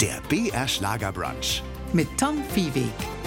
Der BR Schlagerbrunch. mit Tom Viehweg.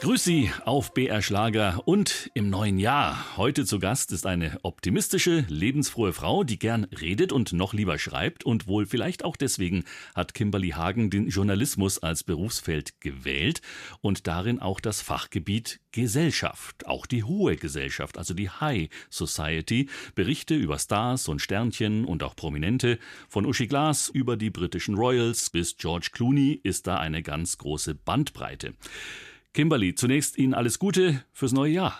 Grüß Sie auf BR Schlager und im neuen Jahr. Heute zu Gast ist eine optimistische, lebensfrohe Frau, die gern redet und noch lieber schreibt und wohl vielleicht auch deswegen hat Kimberly Hagen den Journalismus als Berufsfeld gewählt und darin auch das Fachgebiet Gesellschaft, auch die hohe Gesellschaft, also die High Society, Berichte über Stars und Sternchen und auch Prominente, von Uschi Glas über die britischen Royals bis George Clooney ist da eine ganz große Bandbreite. Kimberly, zunächst Ihnen alles Gute fürs neue Jahr.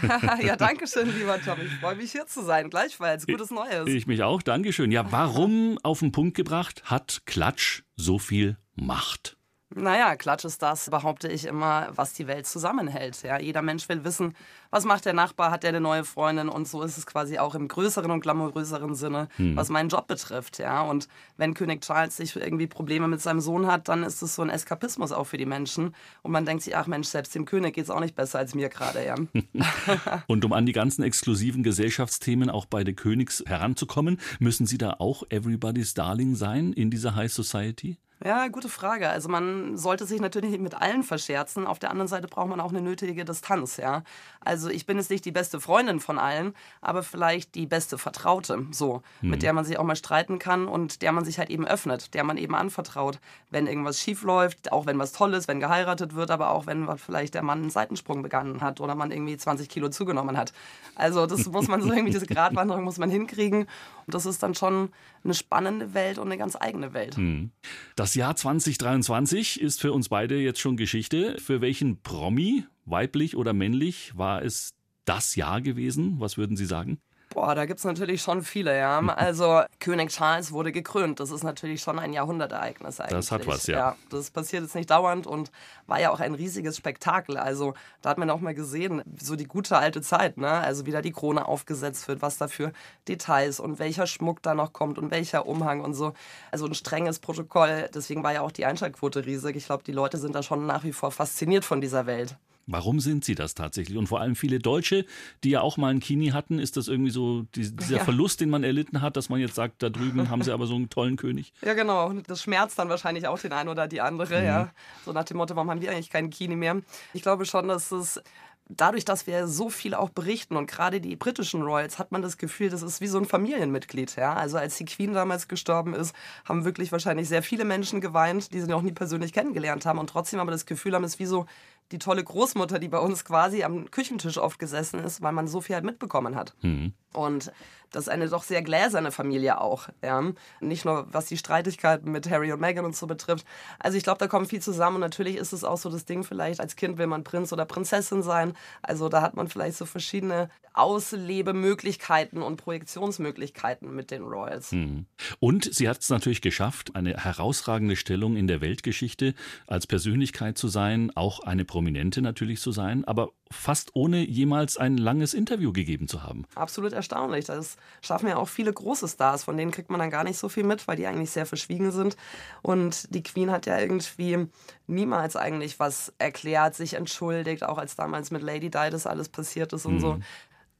ja, danke schön, lieber Tom. Ich freue mich hier zu sein. Gleichfalls. Gutes Neues. Ich mich auch, Dankeschön. Ja, warum auf den Punkt gebracht hat Klatsch so viel Macht? Naja, Klatsch ist das, behaupte ich immer, was die Welt zusammenhält. Ja, jeder Mensch will wissen, was macht der Nachbar, hat der eine neue Freundin und so ist es quasi auch im größeren und glamouröseren Sinne, was meinen Job betrifft. Ja, und wenn König Charles sich irgendwie Probleme mit seinem Sohn hat, dann ist es so ein Eskapismus auch für die Menschen und man denkt sich, ach Mensch, selbst dem König geht es auch nicht besser als mir gerade. Ja. Und um an die ganzen exklusiven Gesellschaftsthemen auch bei der Königs heranzukommen, müssen Sie da auch Everybody's Darling sein in dieser High Society? Ja, gute Frage. Also man sollte sich natürlich nicht mit allen verscherzen. Auf der anderen Seite braucht man auch eine nötige Distanz, ja. Also ich bin jetzt nicht die beste Freundin von allen, aber vielleicht die beste Vertraute, so, mit der man sich auch mal streiten kann und der man sich halt eben öffnet, der man eben anvertraut, wenn irgendwas schief läuft, auch wenn was toll ist, wenn geheiratet wird, aber auch wenn vielleicht der Mann einen Seitensprung begangen hat oder man irgendwie 20 Kilo zugenommen hat. Also das muss man so irgendwie, diese Gratwanderung muss man hinkriegen und das ist dann schon eine spannende Welt und eine ganz eigene Welt. Das Jahr 2023 ist für uns beide jetzt schon Geschichte. Für welchen Promi, weiblich oder männlich, war es das Jahr gewesen? Was würden Sie sagen? Boah, da gibt's natürlich schon viele, ja. Also König Charles wurde gekrönt. Das ist natürlich schon ein Jahrhundertereignis eigentlich. Das hat was, ja. Das passiert jetzt nicht dauernd und war ja auch ein riesiges Spektakel. Also da hat man auch mal gesehen, so die gute alte Zeit, ne? Also wie da die Krone aufgesetzt wird, was da für Details und welcher Schmuck da noch kommt und welcher Umhang und so. Also ein strenges Protokoll. Deswegen war ja auch die Einschaltquote riesig. Ich glaube, die Leute sind da schon nach wie vor fasziniert von dieser Welt. Warum sind sie das tatsächlich? Und vor allem viele Deutsche, die ja auch mal einen Kini hatten, ist das irgendwie so die, dieser Ja. Verlust, den man erlitten hat, dass man jetzt sagt, da drüben haben sie aber so einen tollen König? Ja, genau. Das schmerzt dann wahrscheinlich auch den einen oder die andere, ja. So nach dem Motto, warum haben wir eigentlich keinen Kini mehr? Ich glaube schon, dass es dadurch, dass wir so viel auch berichten und gerade die britischen Royals, hat man das Gefühl, das ist wie so ein Familienmitglied, ja. Also als die Queen damals gestorben ist, haben wirklich wahrscheinlich sehr viele Menschen geweint, die sie noch nie persönlich kennengelernt haben und trotzdem aber das Gefühl haben, es ist wie so die tolle Großmutter, die bei uns quasi am Küchentisch oft gesessen ist, weil man so viel halt mitbekommen hat. Und das ist eine doch sehr gläserne Familie auch. Ja? Nicht nur was die Streitigkeiten mit Harry und Meghan und so betrifft. Also ich glaube, da kommt viel zusammen und natürlich ist es auch so das Ding, vielleicht als Kind will man Prinz oder Prinzessin sein. Also da hat man vielleicht so verschiedene Auslebemöglichkeiten und Projektionsmöglichkeiten mit den Royals. Und sie hat es natürlich geschafft, eine herausragende Stellung in der Weltgeschichte als Persönlichkeit zu sein, auch eine Prominente natürlich zu sein, aber fast ohne jemals ein langes Interview gegeben zu haben. absolut erstaunlich. Das schaffen ja auch viele große Stars, von denen kriegt man dann gar nicht so viel mit, weil die eigentlich sehr verschwiegen sind. Und die Queen hat ja irgendwie niemals eigentlich was erklärt, sich entschuldigt, auch als damals mit Lady Di das alles passiert ist und so.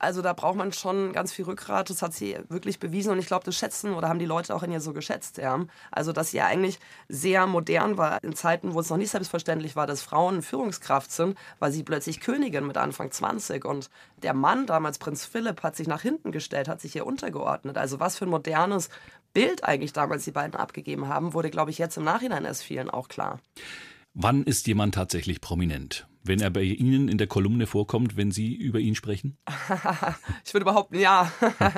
Also da braucht man schon ganz viel Rückgrat. Das hat sie wirklich bewiesen und ich glaube, das schätzen oder haben die Leute auch in ihr so geschätzt. Ja. Also dass sie ja eigentlich sehr modern war in Zeiten, wo es noch nicht selbstverständlich war, dass Frauen Führungskraft sind, weil sie plötzlich Königin mit Anfang 20 und der Mann damals Prinz Philipp hat sich nach hinten gestellt, hat sich ihr untergeordnet. Also was für ein modernes Bild eigentlich damals die beiden abgegeben haben, wurde glaube ich jetzt im Nachhinein erst vielen auch klar. Wann ist jemand tatsächlich prominent? Wenn er bei Ihnen in der Kolumne vorkommt, wenn Sie über ihn sprechen? Ich würde behaupten, ja.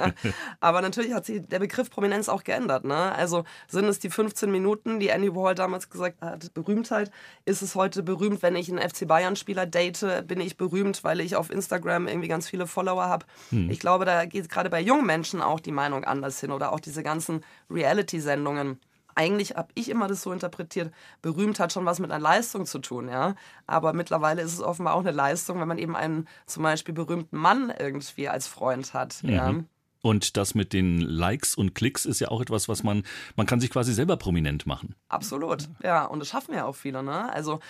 Aber natürlich hat sich der Begriff Prominenz auch geändert. Ne? Also sind es die 15 Minuten, die Andy Warhol damals gesagt hat, Berühmtheit? Ist es heute berühmt, wenn ich einen FC Bayern-Spieler date? Bin ich berühmt, weil ich auf Instagram irgendwie ganz viele Follower habe? Ich glaube, da geht gerade bei jungen Menschen auch die Meinung anders hin oder auch diese ganzen Reality-Sendungen eigentlich habe ich immer das so interpretiert, berühmt hat schon was mit einer Leistung zu tun, ja. Aber mittlerweile ist es offenbar auch eine Leistung, wenn man eben einen zum Beispiel berühmten Mann irgendwie als Freund hat, ja. Und das mit den Likes und Klicks ist ja auch etwas, was man, man kann sich quasi selber prominent machen. Absolut, ja. Und das schaffen ja auch viele, ne? Also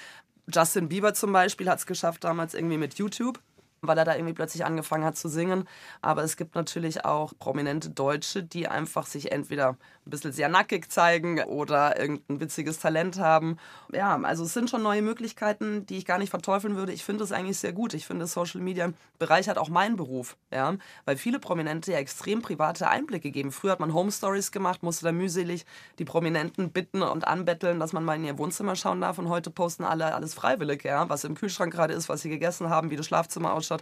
Justin Bieber zum Beispiel hat es geschafft damals irgendwie mit YouTube. Weil er da irgendwie plötzlich angefangen hat zu singen. Aber es gibt natürlich auch prominente Deutsche, die einfach sich entweder ein bisschen sehr nackig zeigen oder irgendein witziges Talent haben. Ja, also es sind schon neue Möglichkeiten, die ich gar nicht verteufeln würde. Ich finde es eigentlich sehr gut. Ich finde, Social Media bereichert auch meinen Beruf, ja, weil viele Prominente ja extrem private Einblicke geben. Früher hat man Home Stories gemacht, musste da mühselig die Prominenten bitten und anbetteln, dass man mal in ihr Wohnzimmer schauen darf und heute posten alle alles freiwillig, ja, was im Kühlschrank gerade ist, was sie gegessen haben, wie das Schlafzimmer ausschaut.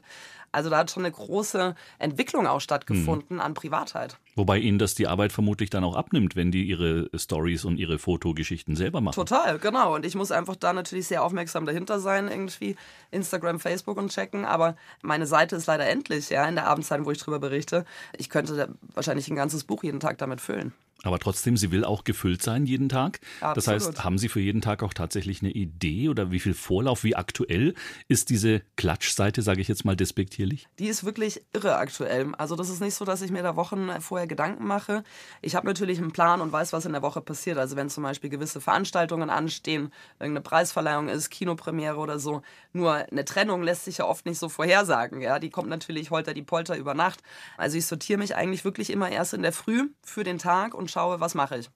Also da hat schon eine große Entwicklung auch stattgefunden mhm. an Privatheit. Wobei ihnen das die Arbeit vermutlich dann auch abnimmt, wenn die ihre Stories und ihre Fotogeschichten selber machen. Total, genau. Und ich muss einfach da natürlich sehr aufmerksam dahinter sein, irgendwie Instagram, Facebook und checken. Aber meine Seite ist leider endlich, ja, in der Abendzeit, wo ich drüber berichte. Ich könnte wahrscheinlich ein ganzes Buch jeden Tag damit füllen. Aber trotzdem, sie will auch gefüllt sein jeden Tag. Absolut. Das heißt, haben Sie für jeden Tag auch tatsächlich eine Idee oder wie viel Vorlauf, wie aktuell ist diese Klatschseite, sage ich jetzt mal despektierlich? Die ist wirklich irre aktuell. Also das ist nicht so, dass ich mir da Wochen vorher Gedanken mache. Ich habe natürlich einen Plan und weiß, was in der Woche passiert. Also wenn zum Beispiel gewisse Veranstaltungen anstehen, irgendeine Preisverleihung ist, Kinopremiere oder so. Nur eine Trennung lässt sich ja oft nicht so vorhersagen. Ja, die kommt natürlich holter die Polter über Nacht. Also ich sortiere mich eigentlich wirklich immer erst in der Früh für den Tag und schaue, was mache ich.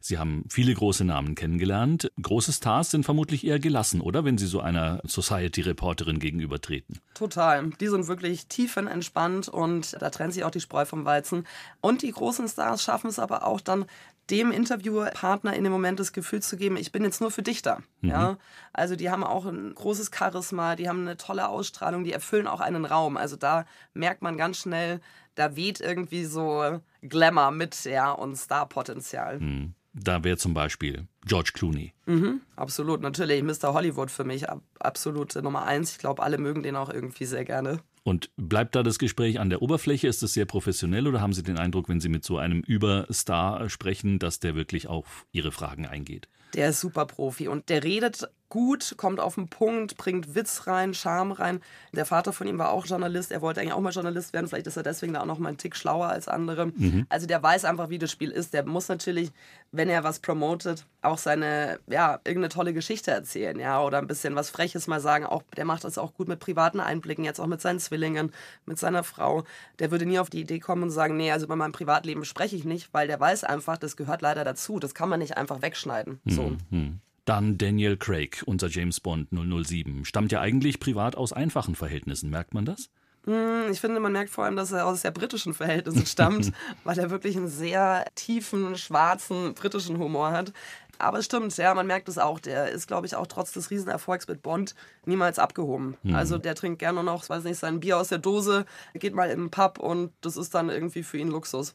Sie haben viele große Namen kennengelernt. Große Stars sind vermutlich eher gelassen, oder? Wenn Sie so einer Society-Reporterin gegenübertreten. Total. Die sind wirklich tiefenentspannt und da trennt sich auch die Spreu vom Weizen. Und die großen Stars schaffen es aber auch dann, dem Interviewpartner in dem Moment das Gefühl zu geben, ich bin jetzt nur für dich da. Mhm. Ja? Also die haben auch ein großes Charisma, die haben eine tolle Ausstrahlung, die erfüllen auch einen Raum. Also da merkt man ganz schnell, da weht irgendwie so Glamour mit, ja, und Starpotenzial. Mhm. Da wäre zum Beispiel George Clooney. Mhm, absolut, natürlich. Mr. Hollywood für mich absolut Nummer eins. Ich glaube, alle mögen den auch irgendwie sehr gerne. Und bleibt da das Gespräch an der Oberfläche? Ist das sehr professionell oder haben Sie den Eindruck, wenn Sie mit so einem Überstar sprechen, dass der wirklich auf Ihre Fragen eingeht? Der ist super Profi und der redet gut, kommt auf den Punkt, bringt Witz rein, Charme rein. Der Vater von ihm war auch Journalist, er wollte eigentlich auch mal Journalist werden, vielleicht ist er deswegen da auch noch mal einen Tick schlauer als andere. Mhm. Also der weiß einfach, wie das Spiel ist. Der muss natürlich, wenn er was promotet, auch seine, ja, irgendeine tolle Geschichte erzählen, ja, oder ein bisschen was Freches mal sagen. Auch, der macht das auch gut mit privaten Einblicken, jetzt auch mit seinen Zwillingen, mit seiner Frau. Der würde nie auf die Idee kommen und sagen, nee, also über mein Privatleben spreche ich nicht, weil der weiß einfach, das gehört leider dazu. Das kann man nicht einfach wegschneiden. So. Mhm. Dann Daniel Craig, unser James Bond 007. Stammt ja eigentlich privat aus einfachen Verhältnissen, merkt man das? Hm, ich finde, man merkt vor allem, dass er aus sehr britischen Verhältnissen stammt, weil er wirklich einen sehr tiefen, schwarzen britischen Humor hat. Aber es stimmt, ja, man merkt es auch. Der ist, glaube ich, auch trotz des Riesenerfolgs mit Bond niemals abgehoben. Mhm. Also der trinkt gerne noch, weiß nicht, sein Bier aus der Dose, geht mal in den Pub und das ist dann irgendwie für ihn Luxus.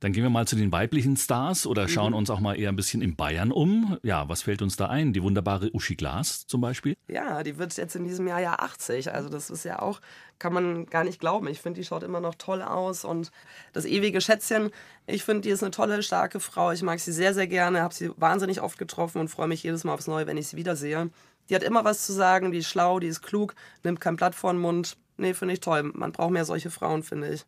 Dann gehen wir mal zu den weiblichen Stars oder schauen mhm. uns auch mal eher ein bisschen in Bayern um. Ja, was fällt uns da ein? Die wunderbare Uschi Glas zum Beispiel? Ja, die wird jetzt in diesem Jahr ja 80. Also das ist ja auch, kann man gar nicht glauben. Ich finde, die schaut immer noch toll aus und das ewige Schätzchen, ich finde, die ist eine tolle, starke Frau. Ich mag sie sehr, sehr gerne, habe sie wahnsinnig oft getroffen und freue mich jedes Mal aufs Neue, wenn ich sie wiedersehe. Die hat immer was zu sagen, die ist schlau, die ist klug, nimmt kein Blatt vor den Mund. Nee, finde ich toll. Man braucht mehr solche Frauen, finde ich.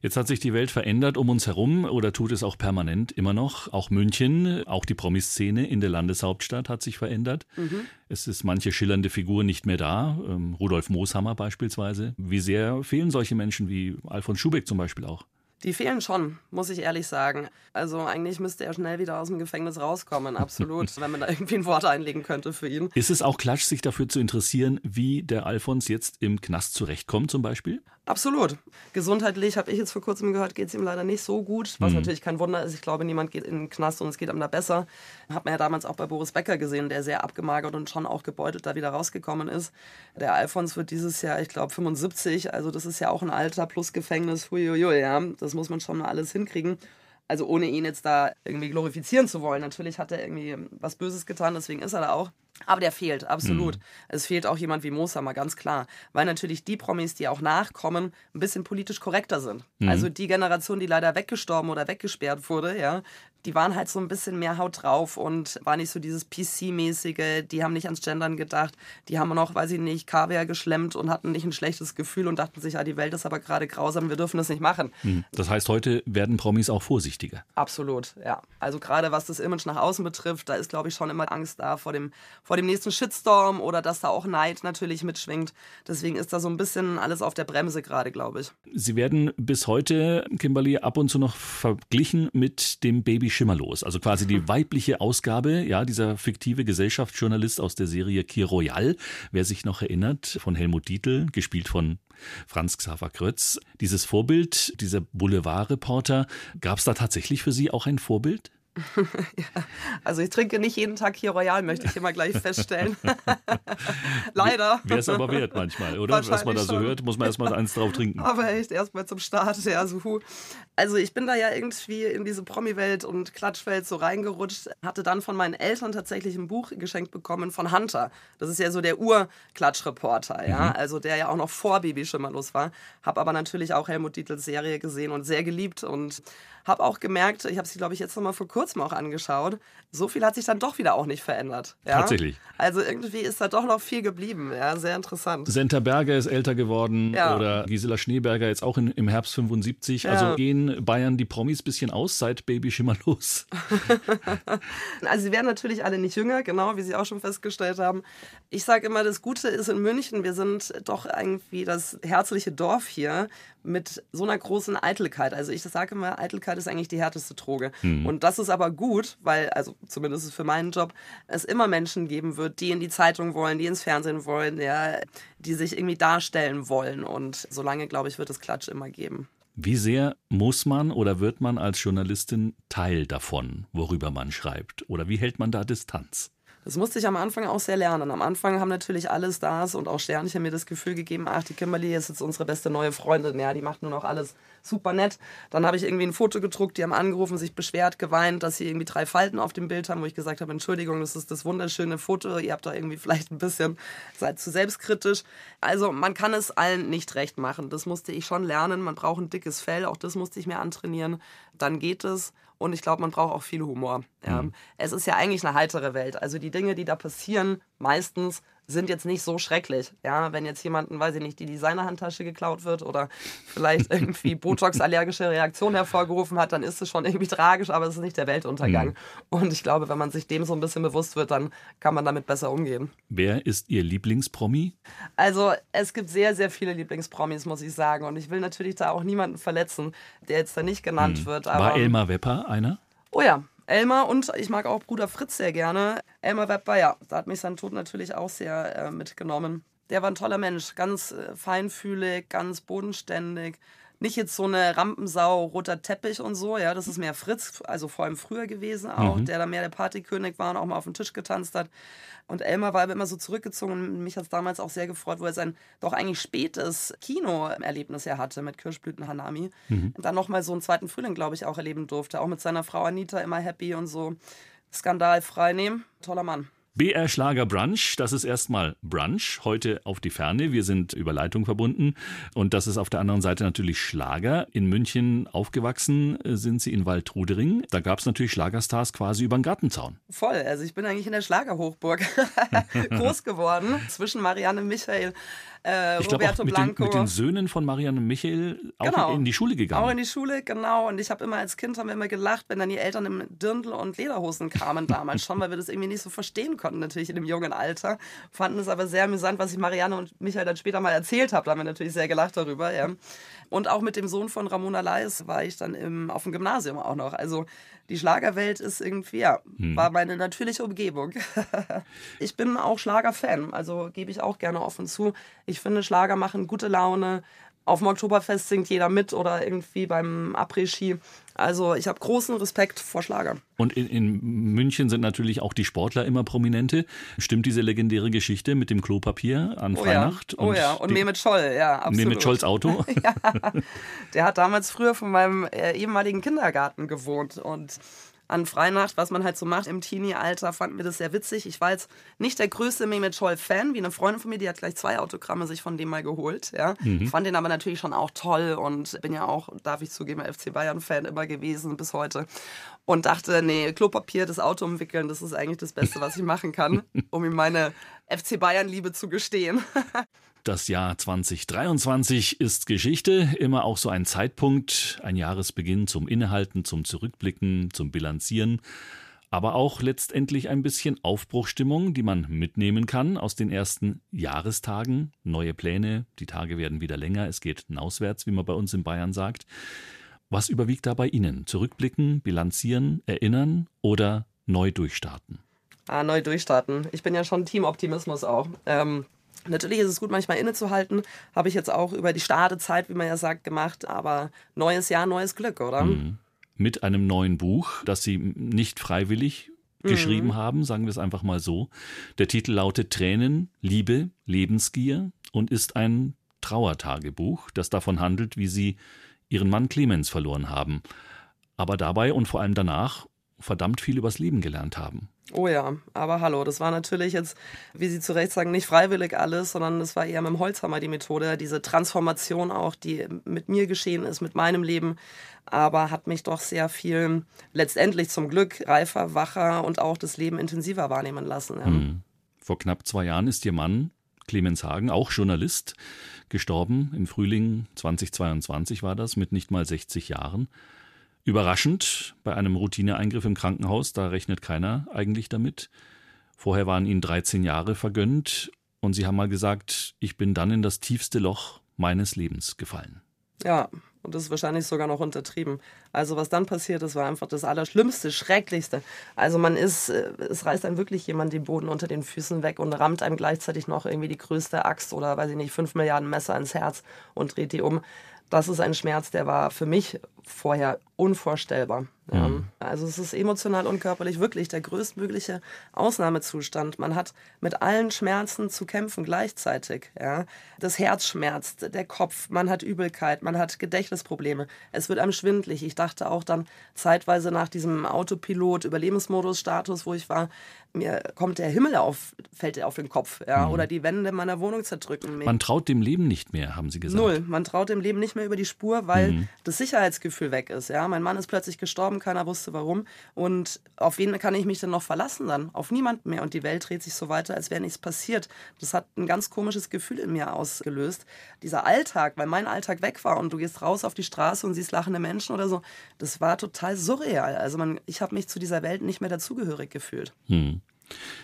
Jetzt hat sich die Welt verändert um uns herum oder tut es auch permanent immer noch. Auch München, auch die Promiszene in der Landeshauptstadt hat sich verändert. Mhm. Es ist manche schillernde Figur nicht mehr da. Ähm, Rudolf Mooshammer beispielsweise. Wie sehr fehlen solche Menschen wie Alfons Schubeck zum Beispiel auch? Die fehlen schon, muss ich ehrlich sagen. Also eigentlich müsste er schnell wieder aus dem Gefängnis rauskommen, absolut, wenn man da irgendwie ein Wort einlegen könnte für ihn. Ist es auch Klatsch, sich dafür zu interessieren, wie der Alfons jetzt im Knast zurechtkommt zum Beispiel? Absolut. Gesundheitlich, habe ich jetzt vor kurzem gehört, geht es ihm leider nicht so gut, was mhm. natürlich kein Wunder ist. Ich glaube, niemand geht in den Knast und es geht ihm da besser. Hat man ja damals auch bei Boris Becker gesehen, der sehr abgemagert und schon auch gebeutelt da wieder rausgekommen ist. Der Alfons wird dieses Jahr, ich glaube, 75, also das ist ja auch ein Alter plus Gefängnis, huiuiui, ja. Das muss man schon mal alles hinkriegen. Also ohne ihn jetzt da irgendwie glorifizieren zu wollen. Natürlich hat er irgendwie was Böses getan, deswegen ist er da auch. Aber der fehlt, absolut. Mhm. Es fehlt auch jemand wie Mosamer, ganz klar. Weil natürlich die Promis, die auch nachkommen, ein bisschen politisch korrekter sind. Mhm. Also die Generation, die leider weggestorben oder weggesperrt wurde, ja, die waren halt so ein bisschen mehr Haut drauf und war nicht so dieses PC-mäßige, die haben nicht ans Gendern gedacht, die haben noch, weiß ich nicht, Kaviar geschlemmt und hatten nicht ein schlechtes Gefühl und dachten sich, ja, die Welt ist aber gerade grausam, wir dürfen das nicht machen. Mhm. Das heißt, heute werden Promis auch vorsichtiger. Absolut, ja. Also gerade was das Image nach außen betrifft, da ist, glaube ich, schon immer Angst da vor dem, vor dem nächsten Shitstorm oder dass da auch Neid natürlich mitschwingt. Deswegen ist da so ein bisschen alles auf der Bremse gerade, glaube ich. Sie werden bis heute, Kimberly, ab und zu noch verglichen mit dem Baby Schimmerlos. Also quasi die weibliche Ausgabe, ja, dieser fiktive Gesellschaftsjournalist aus der Serie Kir Royal. Wer sich noch erinnert, von Helmut Dietl, gespielt von Franz Xaver Krötz. Dieses Vorbild, dieser Boulevardreporter, gab es da tatsächlich für Sie auch ein Vorbild? ja, also ich trinke nicht jeden Tag hier Royal, möchte ich immer gleich feststellen. Leider. Wäre es aber wert manchmal, oder? Was man da so schon. hört, muss man erstmal eins drauf trinken. Aber echt erstmal zum Start, ja, so Also ich bin da ja irgendwie in diese Promi-Welt und Klatschwelt so reingerutscht, hatte dann von meinen Eltern tatsächlich ein Buch geschenkt bekommen von Hunter. Das ist ja so der Ur-Klatschreporter, ja, mhm. also der ja auch noch vor Baby Schimmerlos war. Hab aber natürlich auch Helmut Dietls Serie gesehen und sehr geliebt und habe auch gemerkt, ich habe sie, glaube ich, jetzt noch mal vor kurzem auch angeschaut, so viel hat sich dann doch wieder auch nicht verändert. Ja? Tatsächlich. Also irgendwie ist da doch noch viel geblieben. Ja, sehr interessant. Senta Berger ist älter geworden ja. oder Gisela Schneeberger jetzt auch in, im Herbst 75. Ja. Also gehen Bayern die Promis ein bisschen aus seit Baby Schimmer los? also sie werden natürlich alle nicht jünger, genau, wie Sie auch schon festgestellt haben. Ich sage immer, das Gute ist in München, wir sind doch irgendwie das herzliche Dorf hier mit so einer großen Eitelkeit. Also ich sage immer, Eitelkeit ist eigentlich die härteste Droge. Mhm. Und das ist aber gut, weil, also zumindest für meinen Job, es immer Menschen geben wird, die in die Zeitung wollen, die ins Fernsehen wollen, ja, die sich irgendwie darstellen wollen. Und solange, glaube ich, wird es Klatsch immer geben. Wie sehr muss man oder wird man als Journalistin Teil davon, worüber man schreibt? Oder wie hält man da Distanz? Das musste ich am Anfang auch sehr lernen. Am Anfang haben natürlich alle Stars und auch Sternchen mir das Gefühl gegeben, ach, die Kimberly ist jetzt unsere beste neue Freundin. Ja, die macht nur noch alles super nett. Dann habe ich irgendwie ein Foto gedruckt, die haben angerufen, sich beschwert, geweint, dass sie irgendwie drei Falten auf dem Bild haben, wo ich gesagt habe, Entschuldigung, das ist das wunderschöne Foto, ihr habt da irgendwie vielleicht ein bisschen, seid zu selbstkritisch. Also man kann es allen nicht recht machen. Das musste ich schon lernen. Man braucht ein dickes Fell, auch das musste ich mir antrainieren. Dann geht es. Und ich glaube, man braucht auch viel Humor. Mhm. Es ist ja eigentlich eine heitere Welt. Also die Dinge, die da passieren, meistens sind jetzt nicht so schrecklich. Ja, wenn jetzt jemanden, weiß ich nicht, die Designerhandtasche geklaut wird oder vielleicht irgendwie Botox-allergische Reaktion hervorgerufen hat, dann ist es schon irgendwie tragisch, aber es ist nicht der Weltuntergang. Mhm. Und ich glaube, wenn man sich dem so ein bisschen bewusst wird, dann kann man damit besser umgehen. Wer ist Ihr Lieblingspromi? Also, es gibt sehr, sehr viele Lieblingspromis, muss ich sagen. Und ich will natürlich da auch niemanden verletzen, der jetzt da nicht genannt mhm. wird. War Elmar Wepper einer? Oh ja, Elmar und ich mag auch Bruder Fritz sehr gerne. Elmar Webber, ja, da hat mich sein Tod natürlich auch sehr äh, mitgenommen. Der war ein toller Mensch, ganz äh, feinfühlig, ganz bodenständig, nicht jetzt so eine Rampensau, roter Teppich und so, ja, das ist mehr Fritz, also vor allem früher gewesen auch, mhm. der da mehr der Partykönig war und auch mal auf den Tisch getanzt hat. Und Elmar war aber immer so zurückgezogen und mich hat es damals auch sehr gefreut, wo er sein doch eigentlich spätes Kinoerlebnis ja hatte mit Kirschblüten Hanami. Mhm. Und dann nochmal so einen zweiten Frühling, glaube ich, auch erleben durfte. Auch mit seiner Frau Anita immer happy und so skandalfrei nehmen. Toller Mann. BR Schlager Brunch, das ist erstmal Brunch, heute auf die Ferne. Wir sind über Leitung verbunden und das ist auf der anderen Seite natürlich Schlager. In München aufgewachsen äh, sind Sie in Waldrudering. Da gab es natürlich Schlagerstars quasi über den Gartenzaun. Voll, also ich bin eigentlich in der Schlagerhochburg groß geworden, zwischen Marianne Michael, äh, ich glaube auch mit den, mit den, Söhnen von Marianne und Michael auch genau. in die Schule gegangen. Auch in die Schule, genau. Und ich habe immer als Kind haben wir immer gelacht, wenn dann die Eltern im Dirndl und Lederhosen kamen damals schon, weil wir das irgendwie nicht so verstehen konnten, natürlich in dem jungen Alter. Fanden es aber sehr amüsant, was ich Marianne und Michael dann später mal erzählt habe. Da haben wir natürlich sehr gelacht darüber. Ja. Und auch mit dem Sohn von Ramona Leis war ich dann im, auf dem Gymnasium auch noch. Also die Schlagerwelt ist irgendwie, ja, hm. war meine natürliche Umgebung. ich bin auch Schlagerfan, also gebe ich auch gerne offen zu. Ich finde, Schlager machen gute Laune, auf dem Oktoberfest singt jeder mit oder irgendwie beim Après-Ski. Also ich habe großen Respekt vor Schlager. Und in, in, München sind natürlich auch die Sportler immer prominente. Stimmt diese legendäre Geschichte mit dem Klopapier an oh Freinacht? Ja. Oh ja, und Mehmet Scholl, ja, absolut. Mehmet Scholls Auto? ja, der hat damals früher von meinem äh, ehemaligen Kindergarten gewohnt und an Freinacht, was man halt so macht im Teenie-Alter, fanden wir das sehr witzig. Ich war jetzt nicht der größte Mehmet Scholl-Fan, wie eine Freundin von mir, die hat gleich zwei Autogramme sich von dem mal geholt. Ja. Mhm. Fand den aber natürlich schon auch toll und bin ja auch, darf ich zugeben, FC Bayern-Fan immer gewesen bis heute. Und dachte, nee, Klopapier, das Auto umwickeln, das ist eigentlich das Beste, was ich machen kann, um ihm meine FC Bayern-Liebe zu gestehen. Das Jahr 2023 ist Geschichte, immer auch so ein Zeitpunkt, ein Jahresbeginn zum Innehalten, zum Zurückblicken, zum Bilanzieren. aber auch letztendlich ein bisschen Aufbruchstimmung, die man mitnehmen kann aus den ersten Jahrestagen. Neue Pläne, die Tage werden wieder länger, es geht hinauswärts, wie man bei uns in Bayern sagt. Was überwiegt da bei Ihnen? Zurückblicken, bilanzieren, erinnern oder neu durchstarten? Ah, neu durchstarten. Ich bin ja schon Teamoptimismus auch. Ähm, Natürlich ist es gut, manchmal innezuhalten. Habe ich jetzt auch über die Startezeit, wie man ja sagt, gemacht. Aber neues Jahr, neues Glück, oder? Mhm mit einem neuen Buch, das Sie nicht freiwillig geschrieben mhm. haben, sagen wir es einfach mal so. Der Titel lautet Tränen, Liebe, Lebensgier und ist ein Trauertagebuch, das davon handelt, wie Sie Ihren Mann Clemens verloren haben, aber dabei und vor allem danach verdammt viel übers Leben gelernt haben. Oh ja, aber hallo, das war natürlich jetzt, wie Sie zu Recht sagen, nicht freiwillig alles, sondern es war eher mit dem Holzhammer die Methode, diese Transformation auch, die mit mir geschehen ist, mit meinem Leben, aber hat mich doch sehr viel letztendlich zum Glück reifer, wacher und auch das Leben intensiver wahrnehmen lassen. Ja. Hm. Vor knapp zwei Jahren ist Ihr Mann, Clemens Hagen, auch Journalist, gestorben. Im Frühling 2022 war das, mit nicht mal 60 Jahren. Überraschend bei einem Routineeingriff im Krankenhaus, da rechnet keiner eigentlich damit. Vorher waren ihnen 13 Jahre vergönnt und sie haben mal gesagt, ich bin dann in das tiefste Loch meines Lebens gefallen. Ja, und das ist wahrscheinlich sogar noch untertrieben. Also was dann passiert ist, war einfach das Allerschlimmste, Schrecklichste. Also man ist, äh, es reißt einem wirklich jemand den Boden unter den Füßen weg und rammt einem gleichzeitig noch irgendwie die größte Axt oder weiß ich nicht, fünf Milliarden Messer ins Herz und dreht die um. Das ist ein Schmerz, der war für mich vorher unvorstellbar. Ja. Also es ist emotional und körperlich wirklich der größtmögliche Ausnahmezustand. Man hat mit allen Schmerzen zu kämpfen gleichzeitig. Ja. Das Herz schmerzt, der Kopf, man hat Übelkeit, man hat Gedächtnisprobleme. Es wird einem schwindlig. Ich dachte auch dann zeitweise nach diesem Autopilot-Überlebensmodus-Status, wo ich war, mir kommt der Himmel auf, fällt auf den Kopf. Ja. Mhm. Oder die Wände meiner Wohnung zerdrücken mich. Man traut dem Leben nicht mehr, haben Sie gesagt. Null. Man traut dem Leben nicht mehr über die Spur, weil mhm. das Sicherheitsgefühl weg ist. Ja. Mein Mann ist plötzlich gestorben, keiner wusste warum. Und auf wen kann ich mich denn noch verlassen dann? Auf niemanden mehr. Und die Welt dreht sich so weiter, als wäre nichts passiert. Das hat ein ganz komisches Gefühl in mir ausgelöst. Dieser Alltag, weil mein Alltag weg war und du gehst raus auf die Straße und siehst lachende Menschen oder so, das war total surreal. Also man, ich habe mich zu dieser Welt nicht mehr dazugehörig gefühlt. Hm.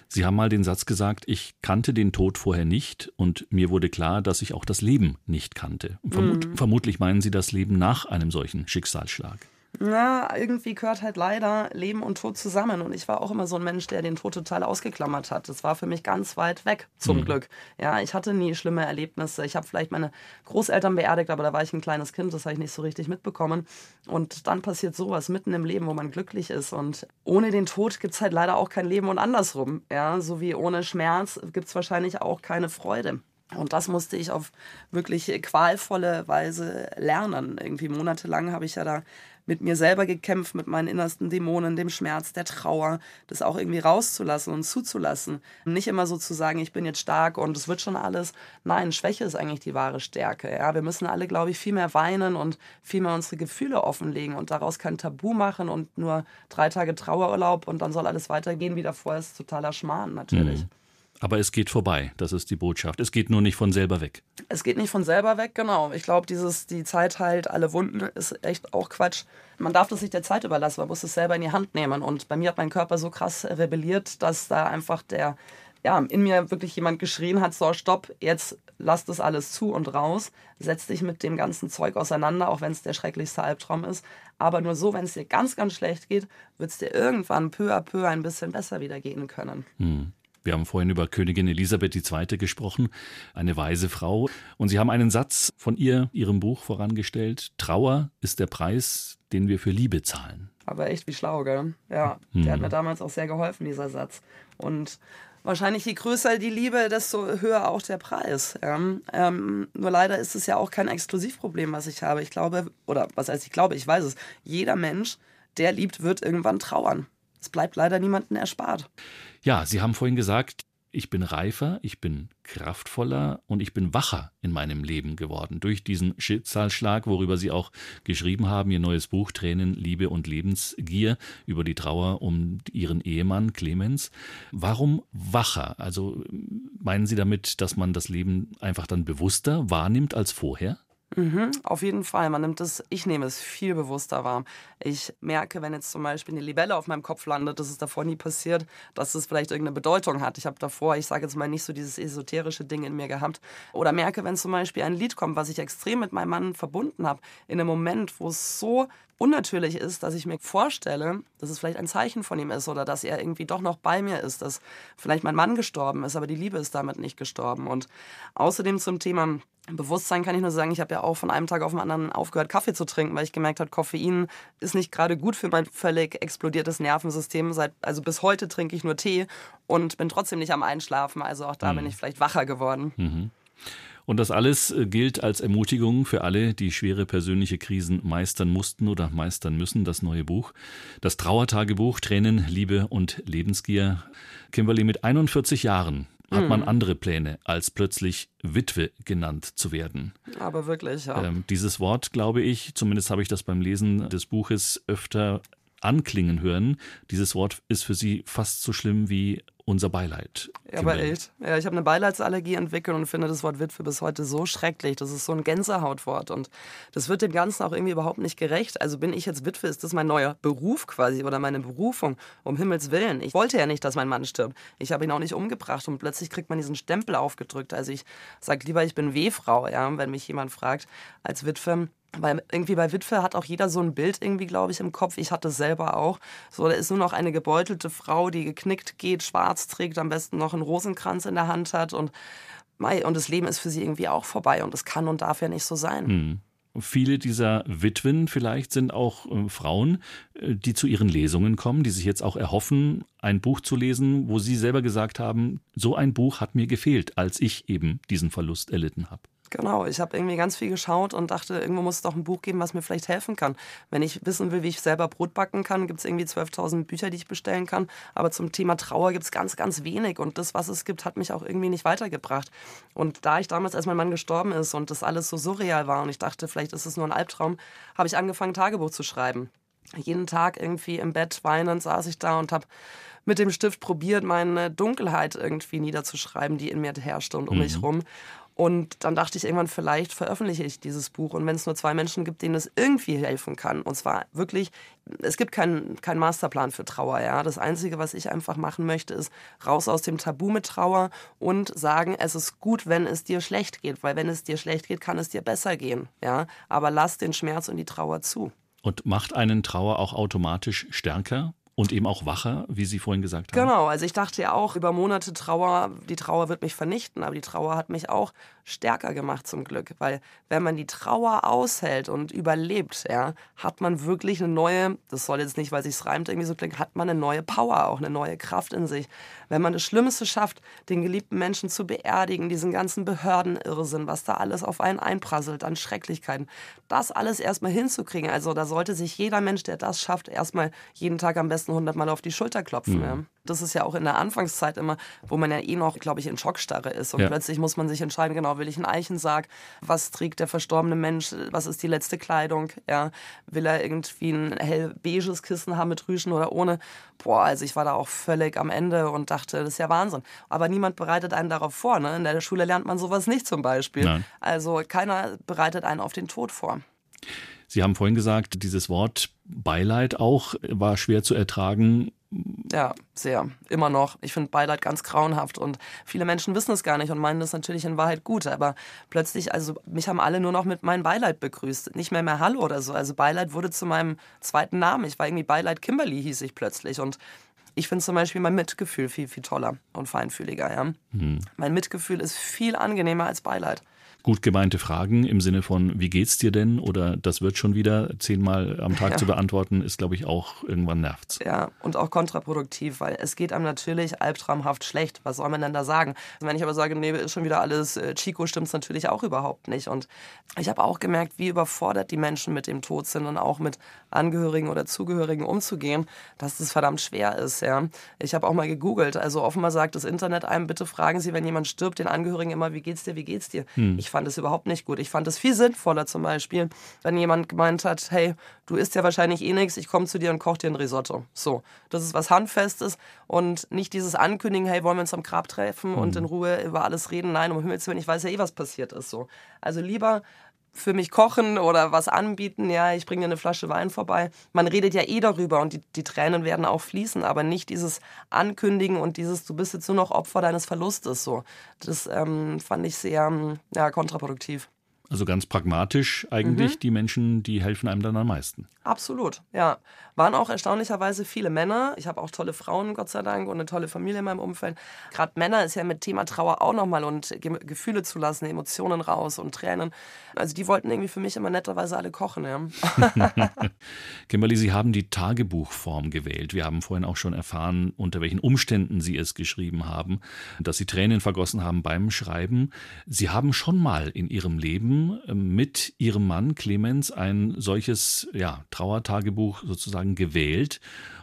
Sie haben mal den Satz gesagt, ich kannte den Tod vorher nicht und mir wurde klar, dass ich auch das Leben nicht kannte. Vermut, mhm. Vermutlich meinen Sie das Leben nach einem solchen Schicksalsschlag. Na, irgendwie gehört halt leider Leben und Tod zusammen. Und ich war auch immer so ein Mensch, der den Tod total ausgeklammert hat. Das war für mich ganz weit weg, zum mhm. Glück. Ja, ich hatte nie schlimme Erlebnisse. Ich habe vielleicht meine Großeltern beerdigt, aber da war ich ein kleines Kind, das habe ich nicht so richtig mitbekommen. Und dann passiert sowas mitten im Leben, wo man glücklich ist. Und ohne den Tod gibt es halt leider auch kein Leben und andersrum. Ja, so wie ohne Schmerz gibt es wahrscheinlich auch keine Freude. Und das musste ich auf wirklich qualvolle Weise lernen. Irgendwie monatelang habe ich ja da mit mir selber gekämpft, mit meinen innersten Dämonen, dem Schmerz, der Trauer, das auch irgendwie rauszulassen und zuzulassen. Nicht immer so zu sagen, ich bin jetzt stark und es wird schon alles. Nein, Schwäche ist eigentlich die wahre Stärke. Ja, wir müssen alle, glaube ich, viel mehr weinen und viel mehr unsere Gefühle offenlegen und daraus kein Tabu machen und nur drei Tage Trauerurlaub und dann soll alles weitergehen wie davor, ist totaler Schmarrn natürlich. Mhm. Aber es geht vorbei, das ist die Botschaft. Es geht nur nicht von selber weg. Es geht nicht von selber weg, genau. Ich glaube, dieses, die Zeit heilt alle Wunden, ist echt auch Quatsch. Man darf das nicht der Zeit überlassen, man muss es selber in die Hand nehmen. Und bei mir hat mein Körper so krass rebelliert, dass da einfach der, ja, in mir wirklich jemand geschrien hat, so, stopp, jetzt lass das alles zu und raus, setz dich mit dem ganzen Zeug auseinander, auch wenn es der schrecklichste Albtraum ist. Aber nur so, wenn es dir ganz, ganz schlecht geht, wird es dir irgendwann peu à peu ein bisschen besser wieder gehen können. Hm. Wir haben vorhin über Königin Elisabeth II. gesprochen, eine weise Frau. Und Sie haben einen Satz von ihr, Ihrem Buch vorangestellt. Trauer ist der Preis, den wir für Liebe zahlen. Aber echt wie schlau, gell? Ja, hm. der hat mir damals auch sehr geholfen, dieser Satz. Und wahrscheinlich je größer die Liebe, desto höher auch der Preis. Ja. Ähm, nur leider ist es ja auch kein Exklusivproblem, was ich habe. Ich glaube, oder was heißt ich glaube, ich weiß es, jeder Mensch, der liebt, wird irgendwann trauern. Es bleibt leider niemandem erspart. Ja, Sie haben vorhin gesagt, ich bin reifer, ich bin kraftvoller und ich bin wacher in meinem Leben geworden durch diesen Schicksalsschlag, worüber Sie auch geschrieben haben, Ihr neues Buch Tränen, Liebe und Lebensgier über die Trauer um Ihren Ehemann Clemens. Warum wacher? Also meinen Sie damit, dass man das Leben einfach dann bewusster wahrnimmt als vorher? Mhm, auf jeden Fall. Man nimmt es, ich nehme es viel bewusster wahr. Ich merke, wenn jetzt zum Beispiel eine Libelle auf meinem Kopf landet, das ist davor nie passiert, dass es vielleicht irgendeine Bedeutung hat. Ich habe davor, ich sage jetzt mal, nicht so dieses esoterische Ding in mir gehabt. Oder merke, wenn zum Beispiel ein Lied kommt, was ich extrem mit meinem Mann verbunden habe, in einem Moment, wo es so unnatürlich ist, dass ich mir vorstelle, dass es vielleicht ein Zeichen von ihm ist oder dass er irgendwie doch noch bei mir ist, dass vielleicht mein Mann gestorben ist, aber die Liebe ist damit nicht gestorben. Und außerdem zum Thema Bewusstsein kann ich nur sagen, ich habe ja auch von einem Tag auf den anderen aufgehört, Kaffee zu trinken, weil ich gemerkt habe, Koffein ist nicht gerade gut für mein völlig explodiertes Nervensystem. Seit, also bis heute trinke ich nur Tee und bin trotzdem nicht am Einschlafen. Also auch da mhm. bin ich vielleicht wacher geworden. Mhm. Und das alles äh, gilt als Ermutigung für alle, die schwere persönliche Krisen meistern mussten oder meistern müssen. Das neue Buch. Das Trauertagebuch Tränen, Liebe und Lebensgier. Kimberly mit 41 Jahren hat man hm. andere Pläne, als plötzlich Witwe genannt zu werden. Aber wirklich, ja. Ähm, dieses Wort, glaube ich, zumindest habe ich das beim Lesen des Buches öfter anklingen hören. Dieses Wort ist für Sie fast so schlimm wie unser Beileid. Ja, aber echt. Ja, ich habe eine Beileidsallergie entwickelt und finde das Wort Witwe bis heute so schrecklich. Das ist so ein Gänsehautwort und das wird dem Ganzen auch irgendwie überhaupt nicht gerecht. Also bin ich jetzt Witwe, ist das mein neuer Beruf quasi oder meine Berufung? Um Himmels Willen. Ich wollte ja nicht, dass mein Mann stirbt. Ich habe ihn auch nicht umgebracht und plötzlich kriegt man diesen Stempel aufgedrückt. Also ich sage lieber, ich bin Wehfrau, ja, wenn mich jemand fragt, als Witwe. Weil irgendwie bei Witwe hat auch jeder so ein Bild irgendwie, glaube ich, im Kopf. Ich hatte es selber auch. So, da ist nur noch eine gebeutelte Frau, die geknickt geht, schwarz trägt, am besten noch einen Rosenkranz in der Hand hat und und das Leben ist für sie irgendwie auch vorbei und es kann und darf ja nicht so sein. Hm. Viele dieser Witwen vielleicht sind auch äh, Frauen, äh, die zu ihren Lesungen kommen, die sich jetzt auch erhoffen, ein Buch zu lesen, wo sie selber gesagt haben, so ein Buch hat mir gefehlt, als ich eben diesen Verlust erlitten habe. Genau, ich habe irgendwie ganz viel geschaut und dachte, irgendwo muss es doch ein Buch geben, was mir vielleicht helfen kann. Wenn ich wissen will, wie ich selber Brot backen kann, gibt es irgendwie 12.000 Bücher, die ich bestellen kann. Aber zum Thema Trauer gibt es ganz, ganz wenig. Und das, was es gibt, hat mich auch irgendwie nicht weitergebracht. Und da ich damals, als mein Mann gestorben ist und das alles so surreal war und ich dachte, vielleicht ist es nur ein Albtraum, habe ich angefangen, Tagebuch zu schreiben. Jeden Tag irgendwie im Bett weinend saß ich da und habe mit dem Stift probiert, meine Dunkelheit irgendwie niederzuschreiben, die in mir herrschte und um mhm. mich rum. Und dann dachte ich irgendwann, vielleicht veröffentliche ich dieses Buch. Und wenn es nur zwei Menschen gibt, denen es irgendwie helfen kann. Und zwar wirklich, es gibt keinen kein Masterplan für Trauer. Ja? Das Einzige, was ich einfach machen möchte, ist raus aus dem Tabu mit Trauer und sagen, es ist gut, wenn es dir schlecht geht. Weil wenn es dir schlecht geht, kann es dir besser gehen. Ja? Aber lass den Schmerz und die Trauer zu. Und macht einen Trauer auch automatisch stärker? Und eben auch wacher, wie Sie vorhin gesagt haben. Genau, also ich dachte ja auch, über Monate Trauer, die Trauer wird mich vernichten, aber die Trauer hat mich auch stärker gemacht zum Glück. Weil wenn man die Trauer aushält und überlebt, ja, hat man wirklich eine neue, das soll jetzt nicht, weil sich's reimt, irgendwie so klingen, hat man eine neue Power, auch eine neue Kraft in sich. Wenn man das Schlimmste schafft, den geliebten Menschen zu beerdigen, diesen ganzen Behördenirrsinn, was da alles auf einen einprasselt an Schrecklichkeiten, das alles erstmal hinzukriegen. Also da sollte sich jeder Mensch, der das schafft, erstmal jeden Tag am besten besten 100 Mal auf die Schulter klopfen. Mhm. Ja. Das ist ja auch in der Anfangszeit immer, wo man ja eh noch, glaube ich, in Schockstarre ist. Und ja. plötzlich muss man sich entscheiden, genau, will ich einen Eichensarg? Was trägt der verstorbene Mensch? Was ist die letzte Kleidung? Ja, will er irgendwie ein hell beiges Kissen haben mit Rüschen oder ohne? Boah, also ich war da auch völlig am Ende und dachte, das ist ja Wahnsinn. Aber niemand bereitet einen darauf vor. Ne? In der Schule lernt man sowas nicht zum Beispiel. Nein. Also keiner bereitet einen auf den Tod vor. Sie haben vorhin gesagt, dieses Wort Beileid auch war schwer zu ertragen. Ja, sehr. Immer noch. Ich finde Beileid ganz grauenhaft und viele Menschen wissen es gar nicht und meinen das natürlich in Wahrheit gut. Aber plötzlich, also mich haben alle nur noch mit meinem Beileid begrüßt. Nicht mehr mehr Hallo oder so. Also Beileid wurde zu meinem zweiten Namen. Ich war irgendwie Beileid Kimberly hieß ich plötzlich und ich finde zum Beispiel mein Mitgefühl viel, viel toller und feinfühliger. Ja? Mhm. Mein Mitgefühl ist viel angenehmer als Beileid gut gemeinte Fragen im Sinne von, wie geht's dir denn? Oder das wird schon wieder zehnmal am Tag ja. zu beantworten, ist, glaube ich, auch irgendwann nervt. Ja, und auch kontraproduktiv, weil es geht einem natürlich albtraumhaft schlecht. Was soll man denn da sagen? Wenn ich aber sage, nee, ist schon wieder alles äh, Chico, stimmt es natürlich auch überhaupt nicht. Und ich habe auch gemerkt, wie überfordert die Menschen mit dem Tod sind und auch mit Angehörigen oder Zugehörigen umzugehen, dass das verdammt schwer ist. Ja. Ich habe auch mal gegoogelt. Also offenbar sagt das Internet einem, bitte fragen Sie, wenn jemand stirbt, den Angehörigen immer, wie geht's dir, wie geht's dir? Hm. Ich fand es überhaupt nicht gut. Ich fand es viel sinnvoller zum Beispiel, wenn jemand gemeint hat, hey, du isst ja wahrscheinlich eh nichts, ich komme zu dir und koche dir ein Risotto. So, das ist was Handfestes und nicht dieses Ankündigen, hey, wollen wir uns am Grab treffen mhm. und in Ruhe über alles reden. Nein, um Himmels Willen, ich weiß ja eh, was passiert ist. So. Also lieber für mich kochen oder was anbieten, ja, ich bringe dir eine Flasche Wein vorbei. Man redet ja eh darüber und die, die Tränen werden auch fließen, aber nicht dieses Ankündigen und dieses, du bist jetzt nur noch Opfer deines Verlustes. So. Das ähm, fand ich sehr ja, kontraproduktiv. Also ganz pragmatisch eigentlich mhm. die Menschen, die helfen einem dann am meisten. Absolut, ja. Waren auch erstaunlicherweise viele Männer. Ich habe auch tolle Frauen, Gott sei Dank, und eine tolle Familie in meinem Umfeld. Gerade Männer ist ja mit Thema Trauer auch nochmal und Gefühle zulassen, Emotionen raus und Tränen. Also die wollten irgendwie für mich immer netterweise alle kochen. Ja. Kimberly, Sie haben die Tagebuchform gewählt. Wir haben vorhin auch schon erfahren, unter welchen Umständen Sie es geschrieben haben, dass Sie Tränen vergossen haben beim Schreiben. Sie haben schon mal in Ihrem Leben ähm, mit Ihrem Mann Clemens ein solches ja, Trauertagebuch sozusagen gewählt,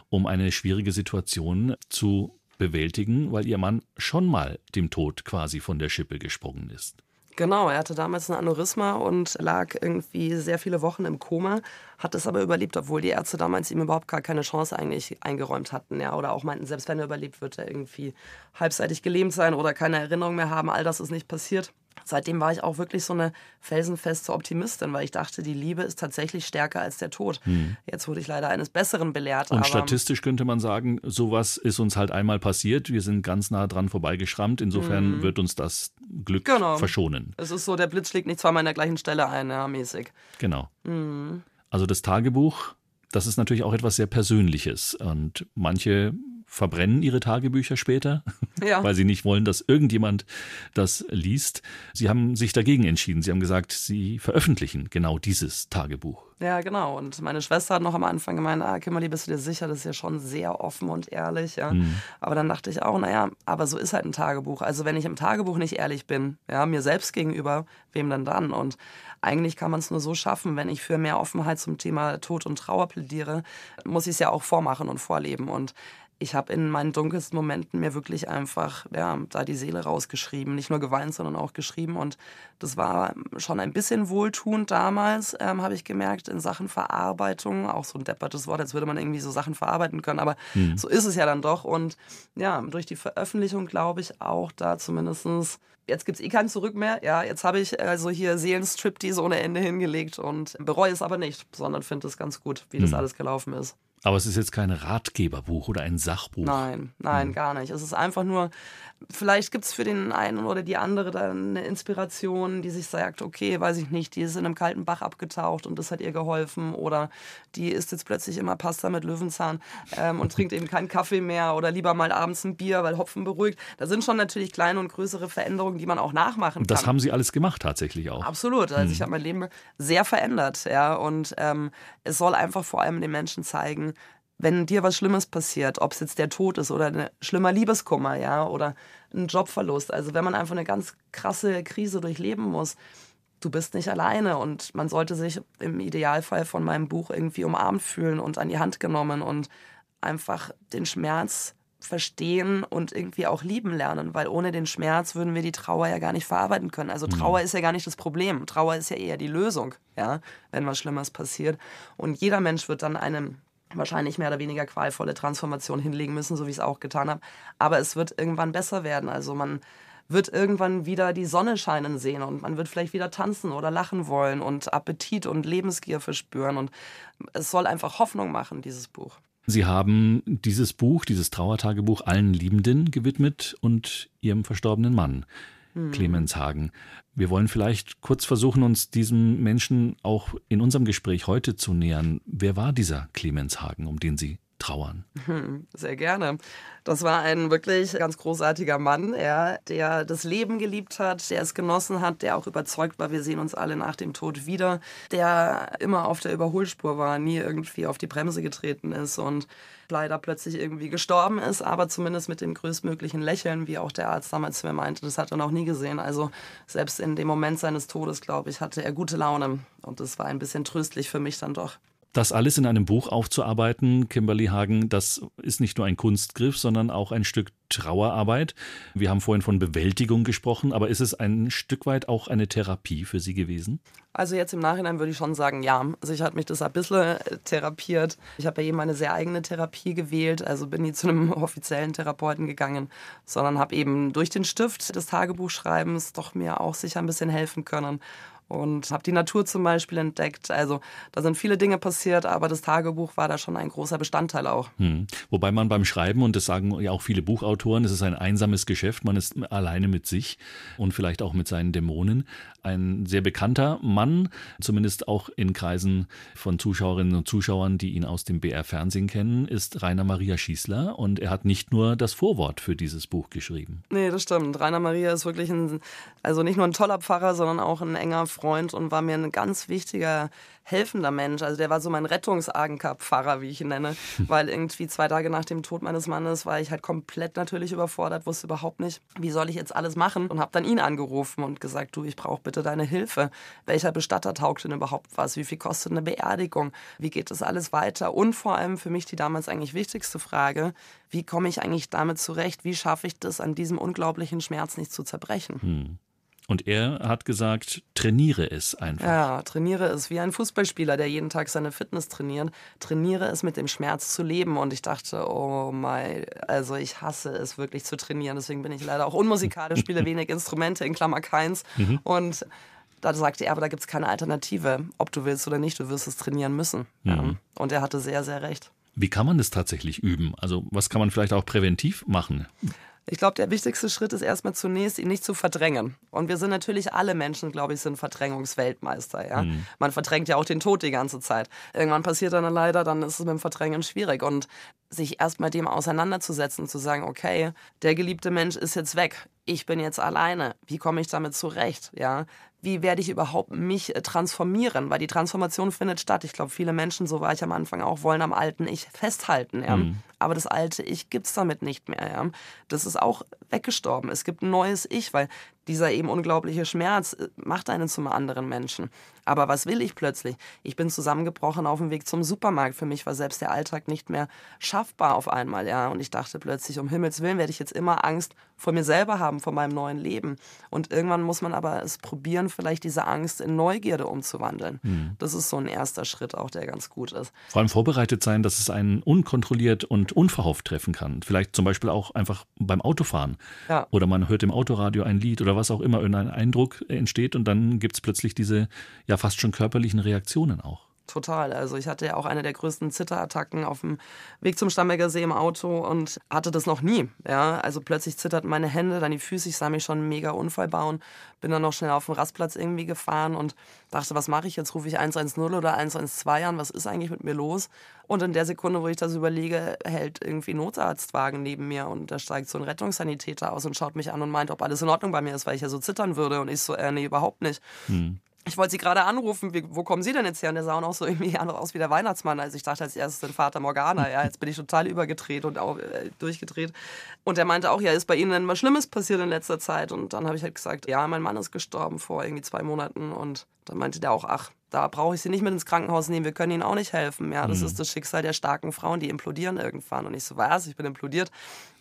um eine schwierige Situation zu bewältigen, weil ihr Mann schon mal dem Tod quasi von der Schippe gesprungen ist. Genau, er hatte damals ein Aneurysma und lag irgendwie sehr viele Wochen im Koma, hat es aber überlebt, obwohl die Ärzte damals ihm überhaupt gar keine Chance eigentlich eingeräumt hatten. Ja, oder auch meinten, selbst wenn er überlebt, wird er irgendwie halbseitig gelähmt sein oder keine Erinnerung mehr haben. All das ist nicht passiert seitdem war ich auch wirklich so eine felsenfeste Optimistin, weil ich dachte, die Liebe ist tatsächlich stärker als der Tod. Hm. Jetzt wurde ich leider eines Besseren belehrt. Und statistisch könnte man sagen, sowas ist uns halt einmal passiert. Wir sind ganz nah dran vorbeigeschrammt. Insofern hm. wird uns das Glück genau. verschonen. Es ist so, der Blitz schlägt nicht zweimal an der gleichen Stelle ein, ja, mäßig. Genau. Hm. Also das Tagebuch, das ist natürlich auch etwas sehr Persönliches. Und manche verbrennen ihre Tagebücher später, ja. weil sie nicht wollen, dass irgendjemand das liest. Sie haben sich dagegen entschieden. Sie haben gesagt, sie veröffentlichen genau dieses Tagebuch. Ja, genau. Und meine Schwester hat noch am Anfang gemeint, ah, Kimberly, bist du dir sicher? Das ist ja schon sehr offen und ehrlich. Ja. Mhm. Aber dann dachte ich auch, naja, aber so ist halt ein Tagebuch. Also wenn ich im Tagebuch nicht ehrlich bin, ja, mir selbst gegenüber, wem denn dann? Und eigentlich kann man es nur so schaffen, wenn ich für mehr Offenheit zum Thema Tod und Trauer plädiere, muss ich es ja auch vormachen und vorleben. Und ich habe in meinen dunkelsten Momenten mir wirklich einfach ja, da die Seele rausgeschrieben. Nicht nur geweint, sondern auch geschrieben. Und das war schon ein bisschen wohltuend damals, ähm, habe ich gemerkt, in Sachen Verarbeitung. Auch so ein deppertes Wort, als würde man irgendwie so Sachen verarbeiten können. Aber mhm. so ist es ja dann doch. Und ja, durch die Veröffentlichung glaube ich auch da zumindestens jetzt gibt es eh kein Zurück mehr. Ja, jetzt habe ich also hier Seelenstriptease ohne Ende hingelegt und bereue es aber nicht, sondern finde es ganz gut, wie mhm. das alles gelaufen ist. Aber es ist jetzt kein Ratgeberbuch oder ein Sachbuch. Nein, nein, mhm. gar nicht. Es ist einfach nur Vielleicht gibt es für den einen oder die andere dann eine Inspiration, die sich sagt, okay, weiß ich nicht, die ist in einem kalten Bach abgetaucht und das hat ihr geholfen. Oder die isst jetzt plötzlich immer Pasta mit Löwenzahn ähm, und trinkt eben keinen Kaffee mehr oder lieber mal abends ein Bier, weil Hopfen beruhigt. Da sind schon natürlich kleine und größere Veränderungen, die man auch nachmachen kann. Das haben Sie alles gemacht tatsächlich auch. Absolut. Also hm. ich habe mein Leben sehr verändert. Ja, und ähm, es soll einfach vor allem den Menschen zeigen, wenn dir was Schlimmes passiert, ob es jetzt der Tod ist oder ein schlimmer Liebeskummer, ja, oder ein Jobverlust, also wenn man einfach eine ganz krasse Krise durchleben muss, du bist nicht alleine und man sollte sich im Idealfall von meinem Buch irgendwie umarmt fühlen und an die Hand genommen und einfach den Schmerz verstehen und irgendwie auch lieben lernen, weil ohne den Schmerz würden wir die Trauer ja gar nicht verarbeiten können. Also Trauer mhm. ist ja gar nicht das Problem. Trauer ist ja eher die Lösung, ja, wenn was Schlimmes passiert. Und jeder Mensch wird dann einem wahrscheinlich mehr oder weniger qualvolle Transformation hinlegen müssen, so wie ich es auch getan habe. Aber es wird irgendwann besser werden. Also man wird irgendwann wieder die Sonne scheinen sehen und man wird vielleicht wieder tanzen oder lachen wollen und Appetit und Lebensgier verspüren. Und es soll einfach Hoffnung machen, dieses Buch. Sie haben dieses Buch, dieses Trauertagebuch allen Liebenden gewidmet und ihrem verstorbenen Mann. Hm. Clemens Hagen. Wir wollen vielleicht kurz versuchen, uns diesem Menschen auch in unserem Gespräch heute zu nähern. Wer war dieser Clemens Hagen, um den Sie trauern? Sehr gerne. Das war ein wirklich ganz großartiger Mann, ja, der das Leben geliebt hat, der es genossen hat, der auch überzeugt war, wir sehen uns alle nach dem Tod wieder, der immer auf der Überholspur war, nie irgendwie auf die Bremse getreten ist und leider plötzlich irgendwie gestorben ist, aber zumindest mit dem größtmöglichen Lächeln, wie auch der Arzt damals zu mir meinte, das hat er noch nie gesehen. Also selbst in dem Moment seines Todes, glaube ich, hatte er gute Laune und das war ein bisschen tröstlich für mich dann doch. Das alles in einem Buch aufzuarbeiten, Kimberly Hagen, das ist nicht nur ein Kunstgriff, sondern auch ein Stück Trauerarbeit. Wir haben vorhin von Bewältigung gesprochen, aber ist es ein Stück weit auch eine Therapie für Sie gewesen? Also jetzt im Nachhinein würde ich schon sagen, ja. Also ich hat mich das ein bisschen äh, therapiert. Ich habe ja eben meine sehr eigene Therapie gewählt, also bin nie zu einem offiziellen Therapeuten gegangen, sondern habe eben durch den Stift des Tagebuchschreibens doch mir auch sicher ein bisschen helfen können und habe die Natur zum Beispiel entdeckt. Also da sind viele Dinge passiert, aber das Tagebuch war da schon ein großer Bestandteil auch. Hm. Wobei man beim Schreiben, und das sagen ja auch viele Buchautoren, es ist ein einsames Geschäft, man ist alleine mit sich und vielleicht auch mit seinen Dämonen. Ein sehr bekannter Mann, zumindest auch in Kreisen von Zuschauerinnen und Zuschauern, die ihn aus dem BR-Fernsehen kennen, ist Rainer Maria Schießler und er hat nicht nur das Vorwort für dieses Buch geschrieben. Nee, das stimmt. Rainer Maria ist wirklich ein, also nicht nur ein toller Pfarrer, sondern auch ein enger Freund und war mir ein ganz wichtiger helfender Mensch. Also der war so mein Rettungsagenker-Pfarrer, wie ich ihn nenne, weil irgendwie zwei Tage nach dem Tod meines Mannes war ich halt komplett natürlich überfordert, wusste überhaupt nicht, wie soll ich jetzt alles machen und habe dann ihn angerufen und gesagt, du, ich brauche bitte deine Hilfe. Welcher Bestatter taugt denn überhaupt was? Wie viel kostet eine Beerdigung? Wie geht das alles weiter? Und vor allem für mich die damals eigentlich wichtigste Frage, wie komme ich eigentlich damit zurecht? Wie schaffe ich das, an diesem unglaublichen Schmerz nicht zu zerbrechen? Hm. Und er hat gesagt, trainiere es einfach. Ja, trainiere es wie ein Fußballspieler, der jeden Tag seine Fitness trainiert. Trainiere es mit dem Schmerz zu leben. Und ich dachte, oh mein, also ich hasse es wirklich zu trainieren. Deswegen bin ich leider auch unmusikalisch, spiele wenig Instrumente, in Klammer keins. Mhm. Und da sagte er, aber da gibt es keine Alternative. Ob du willst oder nicht, du wirst es trainieren müssen. Mhm. Und er hatte sehr, sehr recht. Wie kann man das tatsächlich üben? Also was kann man vielleicht auch präventiv machen? Ich glaube, der wichtigste Schritt ist erstmal zunächst, ihn nicht zu verdrängen. Und wir sind natürlich alle Menschen, glaube ich, sind Verdrängungsweltmeister. Ja? Mhm. Man verdrängt ja auch den Tod die ganze Zeit. Irgendwann passiert dann leider, dann ist es mit dem Verdrängen schwierig. Und sich erstmal dem auseinanderzusetzen, zu sagen, okay, der geliebte Mensch ist jetzt weg. Ich bin jetzt alleine. Wie komme ich damit zurecht? Ja, wie werde ich überhaupt mich äh, transformieren? Weil die Transformation findet statt. Ich glaube, viele Menschen, so war ich am Anfang auch, wollen am alten Ich festhalten. Ja? Mhm. Aber das alte Ich gibt es damit nicht mehr. Ja? Das ist auch weggestorben. Es gibt ein neues Ich, weil dieser eben unglaubliche Schmerz äh, macht einen zum anderen Menschen. Aber was will ich plötzlich? Ich bin zusammengebrochen auf dem Weg zum Supermarkt. Für mich war selbst der Alltag nicht mehr schaffbar auf einmal, ja. Und ich dachte plötzlich, um Himmels Willen werde ich jetzt immer Angst vor mir selber haben, vor meinem neuen Leben. Und irgendwann muss man aber es probieren, vielleicht diese Angst in Neugierde umzuwandeln. Mhm. Das ist so ein erster Schritt auch, der ganz gut ist. Vor allem vorbereitet sein, dass es einen unkontrolliert und unverhofft treffen kann. Vielleicht zum Beispiel auch einfach beim Autofahren. Ja. Oder man hört im Autoradio ein Lied oder was auch immer, irgendein Eindruck entsteht und dann gibt es plötzlich diese ja fast schon körperlichen Reaktionen auch. Total. Also ich hatte ja auch eine der größten Zitterattacken auf dem Weg zum Stamberger See im Auto und hatte das noch nie. Ja, also plötzlich zitterten meine Hände, dann die Füße. Ich sah mich schon mega Unfall bauen. Bin dann noch schnell auf den Rastplatz irgendwie gefahren und dachte, was mache ich jetzt? Rufe ich 110 oder 112 an? Was ist eigentlich mit mir los? Und in der Sekunde, wo ich das überlege, hält irgendwie ein Notarztwagen neben mir und da steigt so ein Rettungssanitäter aus und schaut mich an und meint, ob alles in Ordnung bei mir ist, weil ich ja so zittern würde. Und ich so, äh, nee, überhaupt nicht. Hm ich wollte sie gerade anrufen, wie, wo kommen Sie denn jetzt her? Und der sah auch so irgendwie aus wie der Weihnachtsmann. Also ich dachte als erstes den Vater Morgana. Ja, jetzt bin ich total übergedreht und auch, äh, durchgedreht. Und er meinte auch, ja, ist bei Ihnen denn was Schlimmes passiert in letzter Zeit? Und dann habe ich halt gesagt, ja, mein Mann ist gestorben vor irgendwie zwei Monaten. Und dann meinte der auch, ach, da brauche ich Sie nicht mit ins Krankenhaus nehmen, wir können Ihnen auch nicht helfen. Ja, das mhm. ist das Schicksal der starken Frauen, die implodieren irgendwann. Und ich so, was? Ich bin implodiert.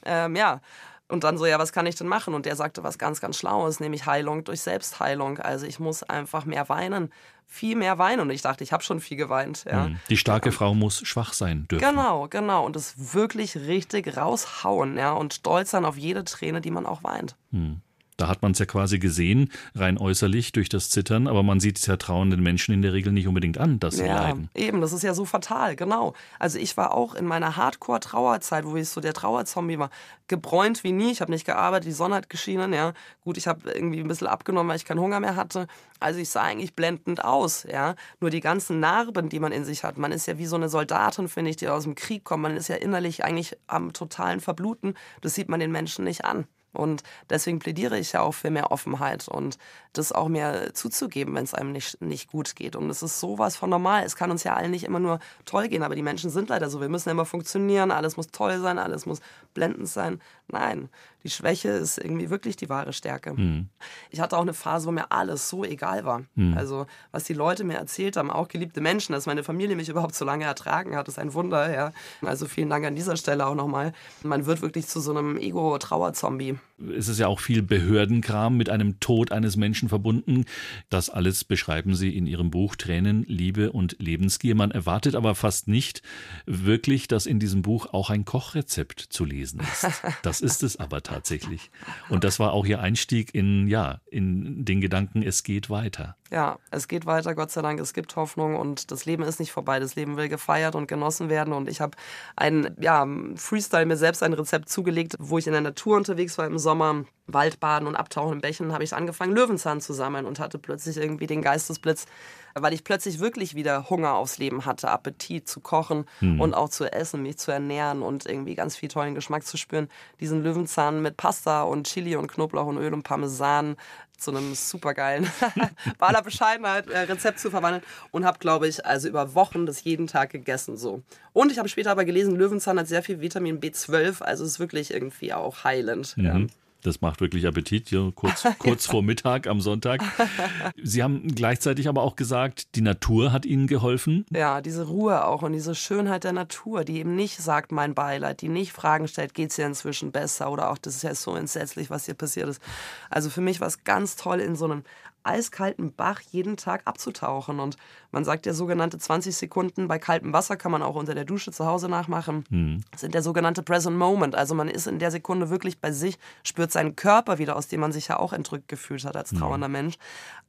Ähm, ja. Und dann so, ja, was kann ich denn machen? Und der sagte was ganz, ganz Schlaues, nämlich Heilung durch Selbstheilung. Also ich muss einfach mehr weinen, viel mehr weinen. Und ich dachte, ich habe schon viel geweint. Ja. Hm. Die starke Frau muss schwach sein dürfen. Genau, genau. Und es wirklich richtig raushauen ja, und stolz sein auf jede Träne, die man auch weint. Hm. Da hat man es ja quasi gesehen, rein äußerlich durch das Zittern, aber man sieht es ja trauenden Menschen in der Regel nicht unbedingt an, dass sie ja, leiden. Eben, das ist ja so fatal, genau. Also ich war auch in meiner Hardcore-Trauerzeit, wo ich so der Trauerzombie war, gebräunt wie nie. Ich habe nicht gearbeitet, die Sonne hat geschienen, ja. Gut, ich habe irgendwie ein bisschen abgenommen, weil ich keinen Hunger mehr hatte. Also ich sah eigentlich blendend aus, ja. Nur die ganzen Narben, die man in sich hat, man ist ja wie so eine Soldatin, finde ich, die aus dem Krieg kommt. Man ist ja innerlich eigentlich am totalen Verbluten. Das sieht man den Menschen nicht an. Und deswegen plädiere ich ja auch für mehr Offenheit und das auch mehr zuzugeben, wenn es einem nicht, nicht gut geht. Und es ist sowas von normal. Es kann uns ja allen nicht immer nur toll gehen, aber die Menschen sind leider so. Wir müssen immer funktionieren, alles muss toll sein, alles muss blendend sein. Nein, die Schwäche ist irgendwie wirklich die wahre Stärke. Mhm. Ich hatte auch eine Phase, wo mir alles so egal war. Mhm. Also, was die Leute mir erzählt haben, auch geliebte Menschen, dass meine Familie mich überhaupt so lange ertragen hat, ist ein Wunder. Ja. Also, vielen Dank an dieser Stelle auch nochmal. Man wird wirklich zu so einem Ego-Trauer-Zombie. Es ist ja auch viel Behördenkram mit einem Tod eines Menschen verbunden. Das alles beschreiben Sie in Ihrem Buch Tränen, Liebe und Lebensgier. Man erwartet aber fast nicht wirklich, dass in diesem Buch auch ein Kochrezept zu lesen ist. Das ist es aber tatsächlich tatsächlich. Und das war auch ihr Einstieg in, ja, in den Gedanken, es geht weiter. Ja, es geht weiter, Gott sei Dank, es gibt Hoffnung und das Leben ist nicht vorbei. Das Leben will gefeiert und genossen werden und ich habe ein ja, Freestyle mir selbst ein Rezept zugelegt, wo ich in der Natur unterwegs war im Sommer, Waldbaden und Abtauchen in Bächen, habe ich angefangen Löwenzahn zu sammeln und hatte plötzlich irgendwie den Geistesblitz, weil ich plötzlich wirklich wieder Hunger aufs Leben hatte, Appetit zu kochen mhm. und auch zu essen, mich zu ernähren und irgendwie ganz viel tollen Geschmack zu spüren. Diesen Löwenzahn mit Pasta und Chili und Knoblauch und Öl und Parmesan zu einem supergeilen, bei aller Bescheidenheit, äh, Rezept zu verwandeln und habe, glaube ich, also über Wochen das jeden Tag gegessen so. Und ich habe später aber gelesen, Löwenzahn hat sehr viel Vitamin B12, also ist wirklich irgendwie auch heilend. Mhm. Ja. Das macht wirklich Appetit, ja, kurz, kurz vor Mittag am Sonntag. Sie haben gleichzeitig aber auch gesagt, die Natur hat Ihnen geholfen. Ja, diese Ruhe auch und diese Schönheit der Natur, die eben nicht sagt, mein Beileid, die nicht Fragen stellt, geht es dir inzwischen besser oder auch, das ist ja so entsetzlich, was hier passiert ist. Also für mich war es ganz toll, in so einem eiskalten Bach jeden Tag abzutauchen. Und man sagt ja sogenannte 20 Sekunden bei kaltem Wasser kann man auch unter der Dusche zu Hause nachmachen. Mhm. Das sind der sogenannte Present Moment. Also man ist in der Sekunde wirklich bei sich, spürt seinen Körper wieder, aus dem man sich ja auch entrückt gefühlt hat als trauernder mhm. Mensch.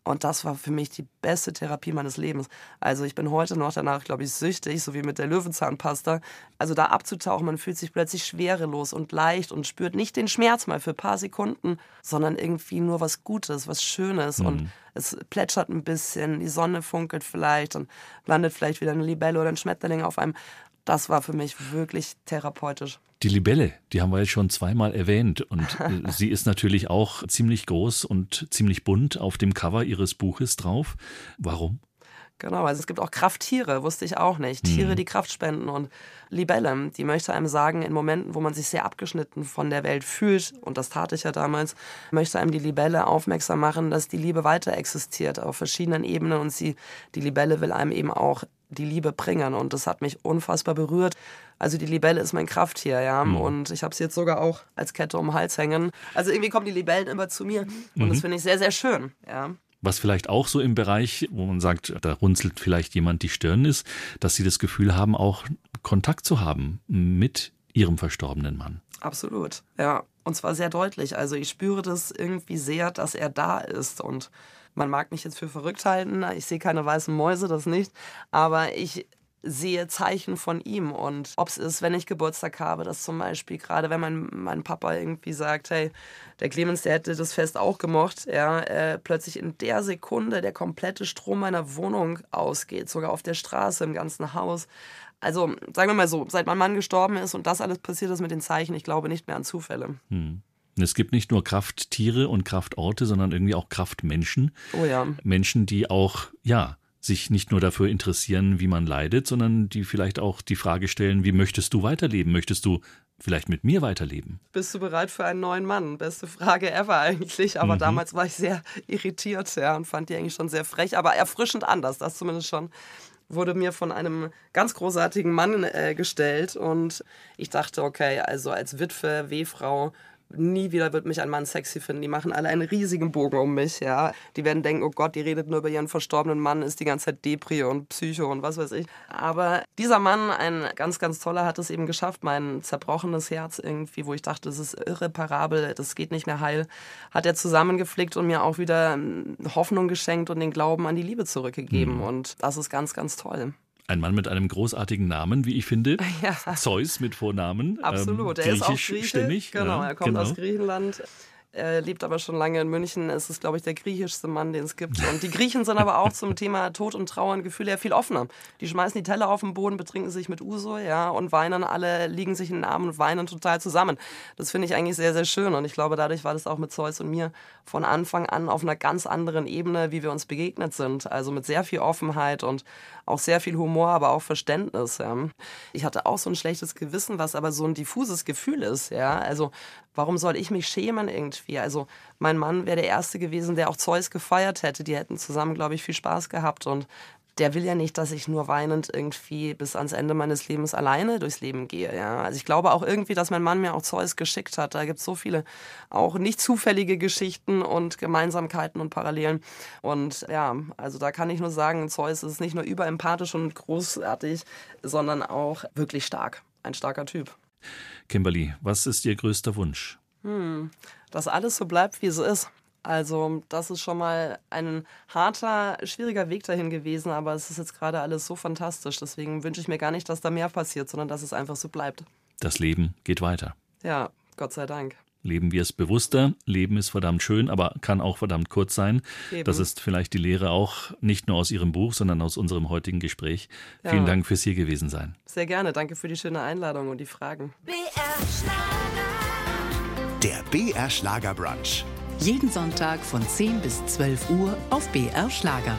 Und das war für mich die beste Therapie meines Lebens. Also ich bin heute noch danach, glaube ich, süchtig, so wie mit der Löwenzahnpasta. Also da abzutauchen, man fühlt sich plötzlich schwerelos und leicht und spürt nicht den Schmerz mal für ein paar Sekunden, sondern irgendwie nur was Gutes, was Schönes. Mhm. Und es plätschert ein bisschen, die Sonne funkelt vielleicht und landet vielleicht wieder eine Libelle oder ein Schmetterling auf einem das war für mich wirklich therapeutisch. Die Libelle, die haben wir jetzt schon zweimal erwähnt und äh, sie ist natürlich auch ziemlich groß und ziemlich bunt auf dem Cover ihres Buches drauf. Warum? Genau, also es gibt auch Krafttiere, wusste ich auch nicht. Tiere, mhm. die Kraft spenden und Libelle, die möchte einem sagen, in Momenten, wo man sich sehr abgeschnitten von der Welt fühlt, und das tat ich ja damals, möchte einem die Libelle aufmerksam machen, dass die Liebe weiter existiert auf verschiedenen Ebenen und sie, die Libelle will einem eben auch die Liebe bringen und das hat mich unfassbar berührt. Also die Libelle ist mein Krafttier, ja, mhm. und ich habe sie jetzt sogar auch als Kette um den Hals hängen. Also irgendwie kommen die Libellen immer zu mir und mhm. das finde ich sehr, sehr schön, ja. Was vielleicht auch so im Bereich, wo man sagt, da runzelt vielleicht jemand die Stirn ist, dass sie das Gefühl haben, auch Kontakt zu haben mit ihrem verstorbenen Mann. Absolut, ja. Und zwar sehr deutlich. Also ich spüre das irgendwie sehr, dass er da ist und man mag mich jetzt für verrückt halten, ich sehe keine weißen Mäuse, das nicht, aber ich sehe Zeichen von ihm. Und ob es ist, wenn ich Geburtstag habe, dass zum Beispiel gerade, wenn mein, mein Papa irgendwie sagt, hey, der Clemens, der hätte das Fest auch gemocht, ja, äh, plötzlich in der Sekunde der komplette Strom meiner Wohnung ausgeht, sogar auf der Straße, im ganzen Haus. Also sagen wir mal so, seit mein Mann gestorben ist und das alles passiert ist mit den Zeichen, ich glaube nicht mehr an Zufälle. Hm. Es gibt nicht nur Krafttiere und Kraftorte, sondern irgendwie auch Kraftmenschen. Oh ja. Menschen, die auch, ja, sich nicht nur dafür interessieren, wie man leidet, sondern die vielleicht auch die Frage stellen, wie möchtest du weiterleben? Möchtest du vielleicht mit mir weiterleben? Bist du bereit für einen neuen Mann? Beste Frage ever eigentlich. Aber mhm. damals war ich sehr irritiert ja, und fand die eigentlich schon sehr frech, aber erfrischend anders, das zumindest schon wurde mir von einem ganz großartigen Mann äh, gestellt und ich dachte, okay, also als Witwe, Wehfrau nie wieder wird mich ein Mann sexy finden. Die machen alle einen riesigen Bogen um mich, ja. Die werden denken, oh Gott, die redet nur über ihren verstorbenen Mann, ist die ganze Zeit Depri und Psycho und was weiß ich. Aber dieser Mann, ein ganz, ganz toller, hat es eben geschafft, mein zerbrochenes Herz irgendwie, wo ich dachte, das ist irreparabel, das geht nicht mehr heil, hat er zusammengeflickt und mir auch wieder ähm, Hoffnung geschenkt und den Glauben an die Liebe zurückgegeben. Mhm. Und das ist ganz, ganz toll. Ein Mann mit einem großartigen Namen, wie ich finde. Ja. Zeus mit Vornamen. Absolut, ähm, er ist auch Grieche. Genau, ja, er kommt genau. aus Griechenland. Er lebt aber schon lange in München. Es ist, glaube ich, der griechischste Mann, den es gibt. Und die Griechen sind aber auch zum Thema Tod und Trauer und Gefühle ja viel offener. Die schmeißen die Teller auf den Boden, betrinken sich mit Uso, ja, und weinen alle, liegen sich in den Armen und weinen total zusammen. Das finde ich eigentlich sehr, sehr schön. Und ich glaube, dadurch war das auch mit Zeus und mir von Anfang an auf einer ganz anderen Ebene, wie wir uns begegnet sind. Also mit sehr viel Offenheit und auch sehr viel Humor, aber auch Verständnis. Ja. Ich hatte auch so ein schlechtes Gewissen, was aber so ein diffuses Gefühl ist. Ja. Also warum soll ich mich schämen irgendwie? Also mein Mann wäre der Erste gewesen, der auch Zeus gefeiert hätte. Die hätten zusammen, glaube ich, viel Spaß gehabt. Und der will ja nicht, dass ich nur weinend irgendwie bis ans Ende meines Lebens alleine durchs Leben gehe. Ja. Also ich glaube auch irgendwie, dass mein Mann mir auch Zeus geschickt hat. Da gibt es so viele auch nicht zufällige Geschichten und Gemeinsamkeiten und Parallelen. Und ja, also da kann ich nur sagen, Zeus ist nicht nur überempathisch und großartig, sondern auch wirklich stark. Ein starker Typ. Kimberly, was ist Ihr größter Wunsch? Hm, dass alles so bleibt, wie es ist. Also das ist schon mal ein harter, schwieriger Weg dahin gewesen, aber es ist jetzt gerade alles so fantastisch. Deswegen wünsche ich mir gar nicht, dass da mehr passiert, sondern dass es einfach so bleibt. Das Leben geht weiter. Ja, Gott sei Dank leben wir es bewusster. Leben ist verdammt schön, aber kann auch verdammt kurz sein. Eben. Das ist vielleicht die Lehre auch nicht nur aus Ihrem Buch, sondern aus unserem heutigen Gespräch. Ja. Vielen Dank fürs hier gewesen sein. Sehr gerne. Danke für die schöne Einladung und die Fragen. BR Schlager. Der BR Schlager Brunch. Jeden Sonntag von 10 bis 12 Uhr auf BR Schlager.